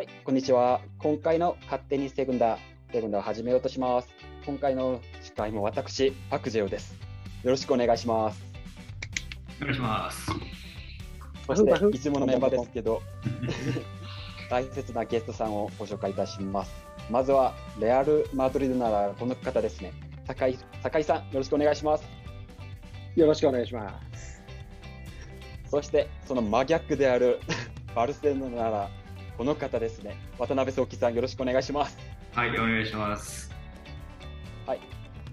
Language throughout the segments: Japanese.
はい、こんにちは。今回の勝手にセグンダ、セグンダを始めようとします。今回の司会も私、パクジェオです。よろしくお願いします。お願いします。そして、いつものメンバーですけど、大切なゲストさんをご紹介いたします。まずは、レアル・マドリードならこの方ですね。酒井酒井さん、よろしくお願いします。よろしくお願いします。そして、その真逆であるバルセロナならこの方ですね。渡辺壮樹さん、よろしくお願いします。はい、お願いします。はい、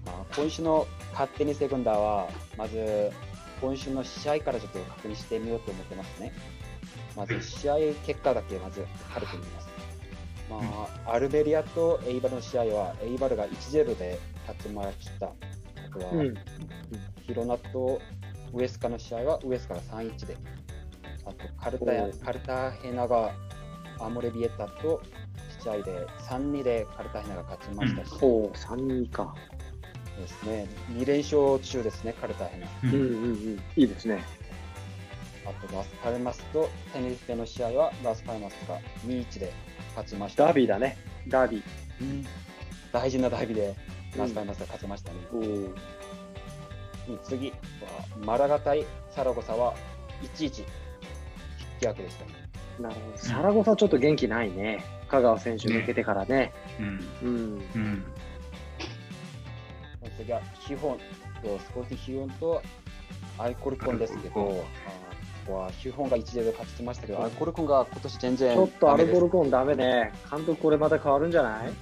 まあ、今週の勝手にセグンダーは、まず今週の試合からちょっと確認してみようと思ってますね。まず試合結果だけまず軽く見ます。まあ、アルベリアとエイバルの試合は、エイバルが1-0で勝ちました。あとは、うん。ヒロナとウエスカの試合はウエスカが3-1で、あとカルタカルタヘナがアモレビエタと試合で3-2でカルタヘナが勝ちましたし、おお、三人か。そうですね、2連勝中ですね、カルタヘナ。うんうんうん。いいですね。あとラスパルマスとテネリフェの試合はラスパルマスが2-1で勝ちました。ダービーだね。ダービー。うん大事なダービーでラスパルマスが勝ちましたね。うん次はマラガ対サラゴサは1-1引き分けでしたね。なるほど。サラゴサちょっと元気ないね。香川選手抜けてからね。うん。うん。うん。次はヒホンとスポーティとアイコルコンですけど、ここはヒホンが1-0で勝ちましたけど、アイコルコンが今年全然ちょっとアルダメですコルコンダメね。監督これまた変わるん。じゃないね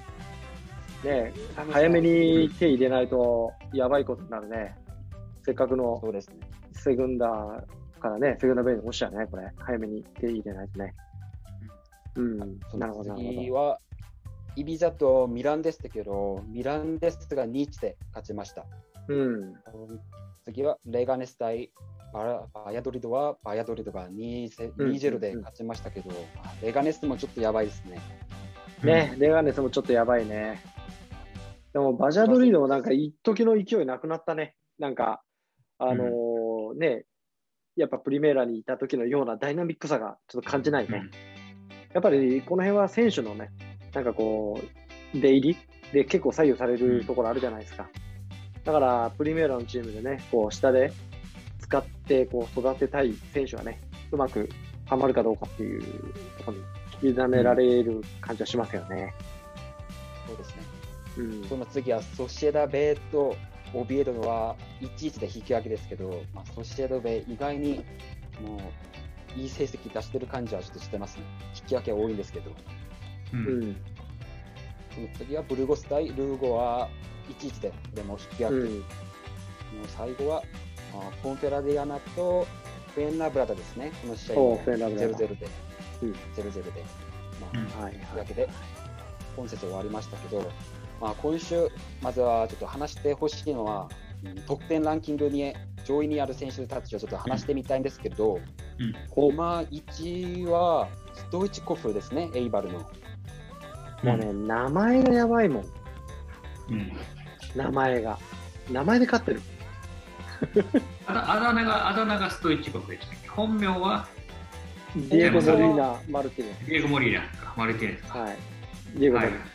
え早めに手入れないとやばいことになるね。せっかくのそうですね。セグンダーからね、セグンダーベイに落ちたね、これ。早めに手入れないとね。うん。そなるほど、次はイビザとミランデスだけど、ミランデスが2-1で勝ちました。ど。うん。次はレガネス対バラバヤドリドはバヤドリドが2-0うん2-0で勝ちましたけど、レガネスもちょっとやばいですね。ね、レガネスもちょっとやばいね。でも、バジャドリードもなんか一時の勢いなくなったね。なんか、あのーね、やっぱプリメーラにいた時のようなダイナミックさがちょっと感じないね。やっぱりこの辺は選手のね、なんかこう、出入りで結構左右されるところあるじゃないですか。だから、プリメーラのチームでね、こう、下で使ってこう育てたい選手はね、うまくはまるかどうかっていうところに委ねられる感じはしますよね。そうですね。うん。その次はソシエダベイとオビエドは1-1で引き分けですけど、まあ、ソシエダベイ意外にもういい成績出してる感じはちょっとしてますね。引き分けは多いんですけど、う。うんん。その次はブルゴス対ルーゴは1-1ででも引き分け。うん。もう最後は、まあ、ポンフェラディーナとフエンラブラダですね。この試合もおフエンラブラダ0-0で、うん0-0で、まあ、うんはいはい。引き分けで今節終わりましたけど、まあ、今週、まずはちょっと話してほしいのは、うん得点ランキングに上位にある選手たちをちょっと話してみたいんですけど、こ今、1位はストイチコフですね、エイバルの。うもうね、名前がやばいもん。うん。名前が。名前で勝ってる。あだあだ名が、あだ名がストイッチコフでした本名は？ディエゴ・モリーナ・マルティネディエゴ・モリーナか、マルティネス。はい。ディエゴ・モはいリーナ。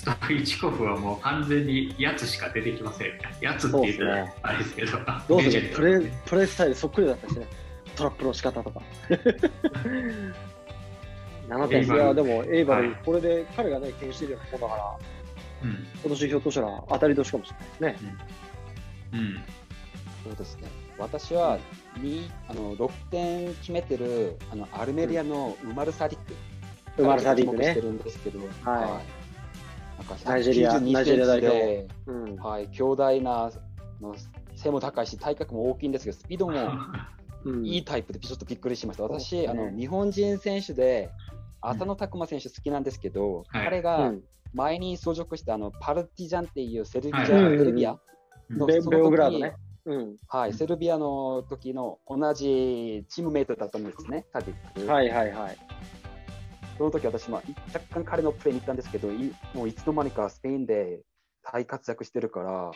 ストイチコフはもう完全にやつしか出てきません。やつって言ったらあれですけど。どうする？プレプレースタイルそっくりだったしね。トラップの仕方とか。7点。いエイバルや、でも、エイバル、はいこれで彼がね、牽してるようなもんだから、うん。今年ひょっとしたら当たり年かもしれないですね。うん。そうですね私はにあの6点決めてるあのアルメリアのウマル・サディック。ウマルサディックね注目して。るんですけど、はいなんかナイジェリア192ナイジェリア代表うん。はい、強大なの背も高いし、体格も大きいんですけど、スピードもうんいいタイプでちょっとびっくりしました。私、ねあの日本人選手で浅野拓磨選手好きなんですけど、はいう彼がん前に相続したあのパルティジャンっていうセルビア、はいセルビアのベベそのね。うん。はい、セルビアの時の同じチームメイトだったんですね。はいはいはい。その時私、まあ、若干彼のプレーに行ったんですけど、いもういつの間にかスペインで大活躍してるから、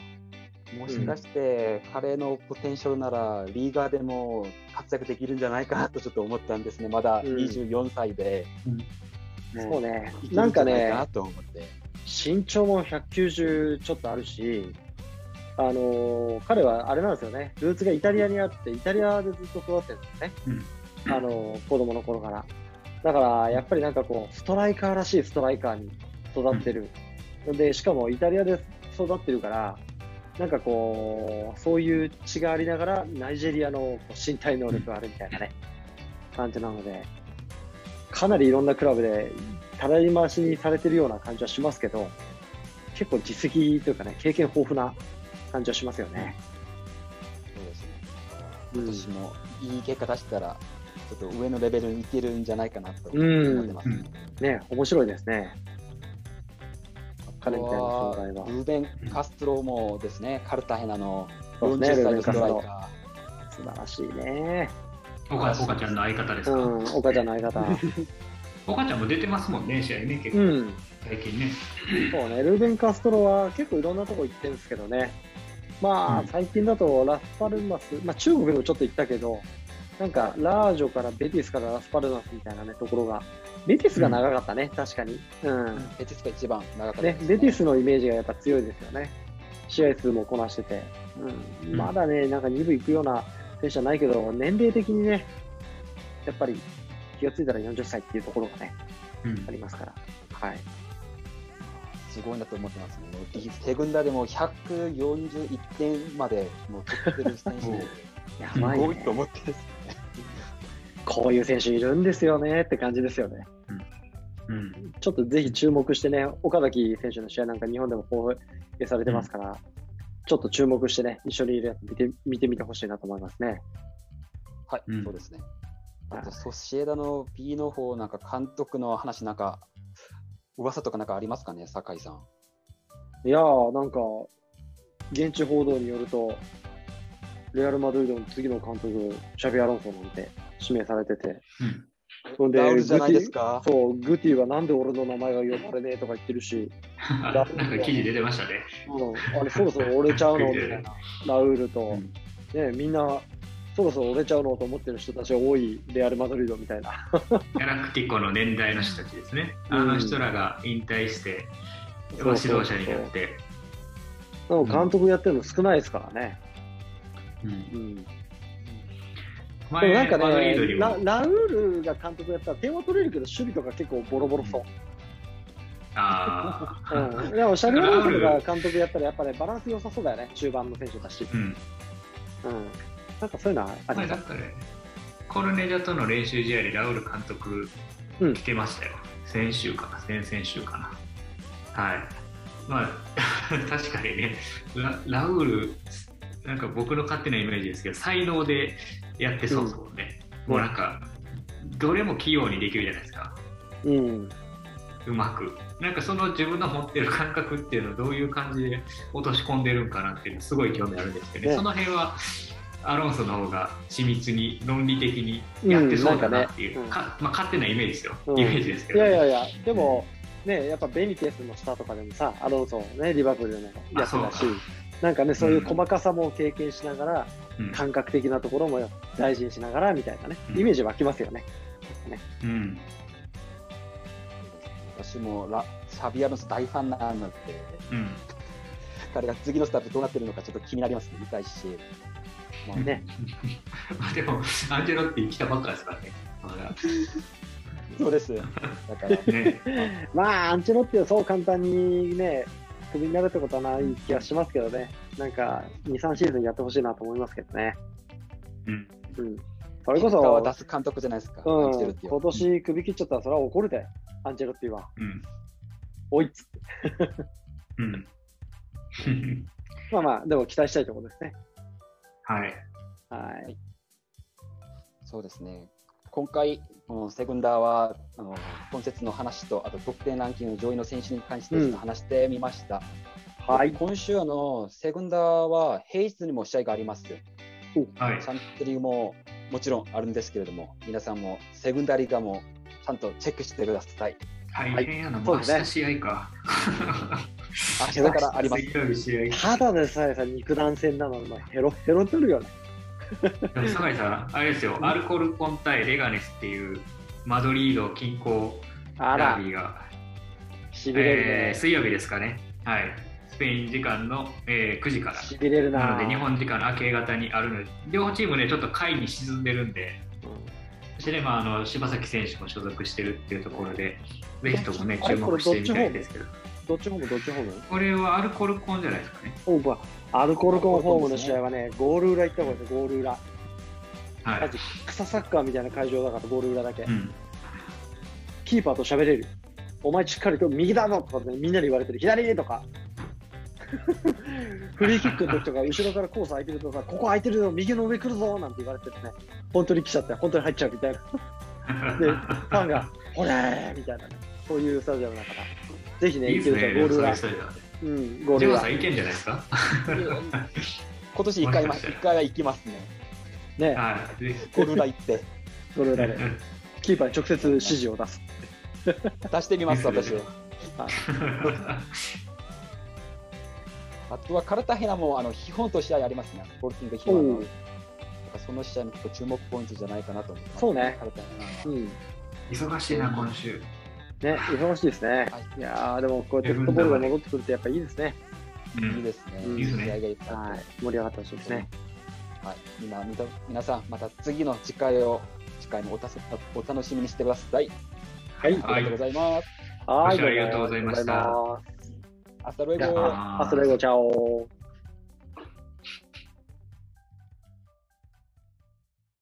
もしかして彼のポテンシャルならリーガーでも活躍できるんじゃないかなとちょっと思ったんですね。まだ24歳で。そうね。なんかね、身長も190ちょっとあるし、あのー彼はあれなんですよね、ルーツがイタリアにあって、イタリアでずっと育ってるんですね、うんあのー子供の頃から。だから、やっぱりなんかこう、ストライカーらしいストライカーに育ってる。で、しかもイタリアで育ってるから、なんかこう、そういう血がありながら、ナイジェリアの身体能力があるみたいなね、感じなので、かなりいろんなクラブで、たらい回しにされてるような感じはしますけど、結構実績というかね、経験豊富な感じはしますよね。そうですね。うん今年もいい結果出したら、ちょっと上のレベルにいけるんじゃないかなとうん思ってます。うんね、面白いですね。彼みたいな存は在は。ルーベン・カストロもですね、カルタヘナのそうですね40歳のストライルー素晴らしいね。岡岡ちゃんの相方ですか、うん、岡ちゃんの相方。岡ちゃんも出てますもんね、試合ね、結構、うん、最近ね。そうね、ルーベン・カストロは結構いろんなとこ行ってるんですけどね。まあ、うん最近だとラスパルマス、まあ中国でもちょっと行ったけど、なんかラージョからベティスからラスパルマスみたいなね、ところが。ベティスが長かったね、確かに。うん。ー、ベティスが一番長かったねで、す、ベティスのイメージがやっぱ強いですよね。試合数もこなしてて。うん、うんまだね、なんか2部行くような選手じゃないけど、年齢的にね、やっぱり気がついたら40歳っていうところがね、うんありますから。はい。すごいなと思ってますね。もうリセグンダでも141点までもう取ってる選手で、やすばいねごいと。思ってですね。こういう選手いるんですよねって感じですよね。うんちょっとぜひ注目してね、岡崎選手の試合なんか日本でも放映されてますから、ちょっと注目してね、一緒にいるやつ見て見てみてほしいなと思いますね。はい、うんそうですね。あはいと、ソシエダの B の方、なんか監督の話、なんか、噂とかなんかありますかね、酒井さん。いやー、なんか、現地報道によると、レアル・マドリードの次の監督、シャビアロンソなんて指名されてて、うん。そんでラウルじゃないですグかティそう、グティはなんで俺の名前が呼ばれねえとか言ってるし、なんか記事出てましたね。うん、あれそろそろ折れちゃうの みたいな、ラウールと、うん。ね、みんな、そろそろ折れちゃうのと思ってる人たちが多いレアル・マドリードみたいな。ギャラクティコの年代の人たちですね。うん。あの人らが引退して、まあ指導者になって。でも監督やってるの少ないですからね。うん。うん、で前もなんかねララウールが監督やったら点は取れるけど、守備とか結構ボロボロそう。ああ、うん、でもシャビアロンソが監督やったらやっぱね、バランス良さそうだよね、中盤の選手だし。うん。うん、なんかそういうのはありだったね、コルネジャとの練習試合でラウル監督うん来てましたよ。先週かな、先々週かな。はい。まあ、確かにねラ、ラウール、なんか僕の勝手なイメージですけど、才能でやってそうですもんね。うんもうなんか、どれも器用にできるじゃないですか。うん、うまく。なんかその自分の持ってる感覚っていうのをどういう感じで落とし込んでるんかなっていうのすごい興味あるんですけどね。ねその辺はアロンソの方が緻密に論理的にやってそうだなっていう、うんねかまあ、勝手なイメージですよ。うんイメージですけいど、やいやいや、でも、ね、やっぱベニテスの下とかでもさ、アロンソね、リバプールのやつだしなんかね、そういう細かさも経験しながら、うん。感覚的なところも大事にしながらみたいなね、うん。イメージ湧きますよね。うん。私もラシャビアロンソ大ファンなので、うん。彼が次のスタートどうなってるのかちょっと気になりますね、見たいし。まあね。まあ でも、アンジェロッティ来たばっかですからね。そうです。だから、ね。まあ、アンチェロッティはそう簡単にね、クビになるってことはない気がしますけどね、なんか、2、3シーズンやってほしいなと思いますけどね。うんうん。それこ結果は出そ、す監督じゃないですか、うん、今年クビ切っちゃったら、それは怒るで、アンチェロッティは。うんおいっつって。うんまあまあ、でも期待したいところですね。はい。はい。そうですね。今回、このセグンダーは、あの今節の話と、あと得点ランキング上位の選手に関して話してみました。はい。今週あの、セグンダーは平日にも試合があります。はいチャンプリーグももちろんあるんですけれども、皆さんもセグンダーリーガーもちゃんとチェックしてください。大変やな、はいもう明そうです日試合か。明日からあります。ただでさえさ、肉弾戦なのに、ヘロヘロ取るよね。でも酒井さん、あれですよ、アルコールコン対レガネスっていうマドリード近郊ダービ、ーが、しびれるね。えー水曜日ですかね。はい。スペイン時間の、えー9時から。しびれるな。なので、日本時間の明け方にあるので、両チームね、ちょっと下位に沈んでるんで、そして、まあ、あの柴崎選手も所属してるっていうところで、ぜひともね、注目してみたいですけど、どっちホーム、どっちホーム？これはアルコールコンじゃないですかね。おうわアルコールコンホームの試合はね、ゴール裏行った方がいいですよ、ゴール裏。はいマ。ジ草サッカーみたいな会場だから、ゴール裏だけ。うん、キーパーと喋れる。お前しっかりと右だぞとか、ね、みんなに言われてる。左とか。フリーキックの時とか、後ろからコース空いてるとさ、ここ空いてるぞ、右の上来るぞなんて言われてるね。本当に来ちゃって、本当に入っちゃうみたいな。で、ファンが、ほれーみたいなね。そういうスタジアムだから。ぜひね、いいですね、ゴール裏そうん、ゴール裏さ。ん、いけんじゃないですか？今年1回まもしかしたら一回は行きますね。ね、ゴル裏行って、ゴール裏で。キーパーに直接指示を出す。出してみます、私いいですね。あとはカルタヘナもあの基本と試合ありますね。ボルティングヒワの。その試合も結構注目ポイントじゃないかなと思います。そうねカルタヘナはうん。忙しいな、今週。ね、忙しいですね。はいいやー、でもこうやってフットボールが戻ってくるとやっぱいいですね。うんいいですね。うんいい試合がいっぱいあってはい。盛り上がってほしいですね。はい、みんなみた皆さん、また次の次回を次回もおたすお楽しみにしてください。はい。ありがとうございます。はい。ありがとうございましたどうもありがとうございます Hasta luego. じゃあハスレゴチャオ。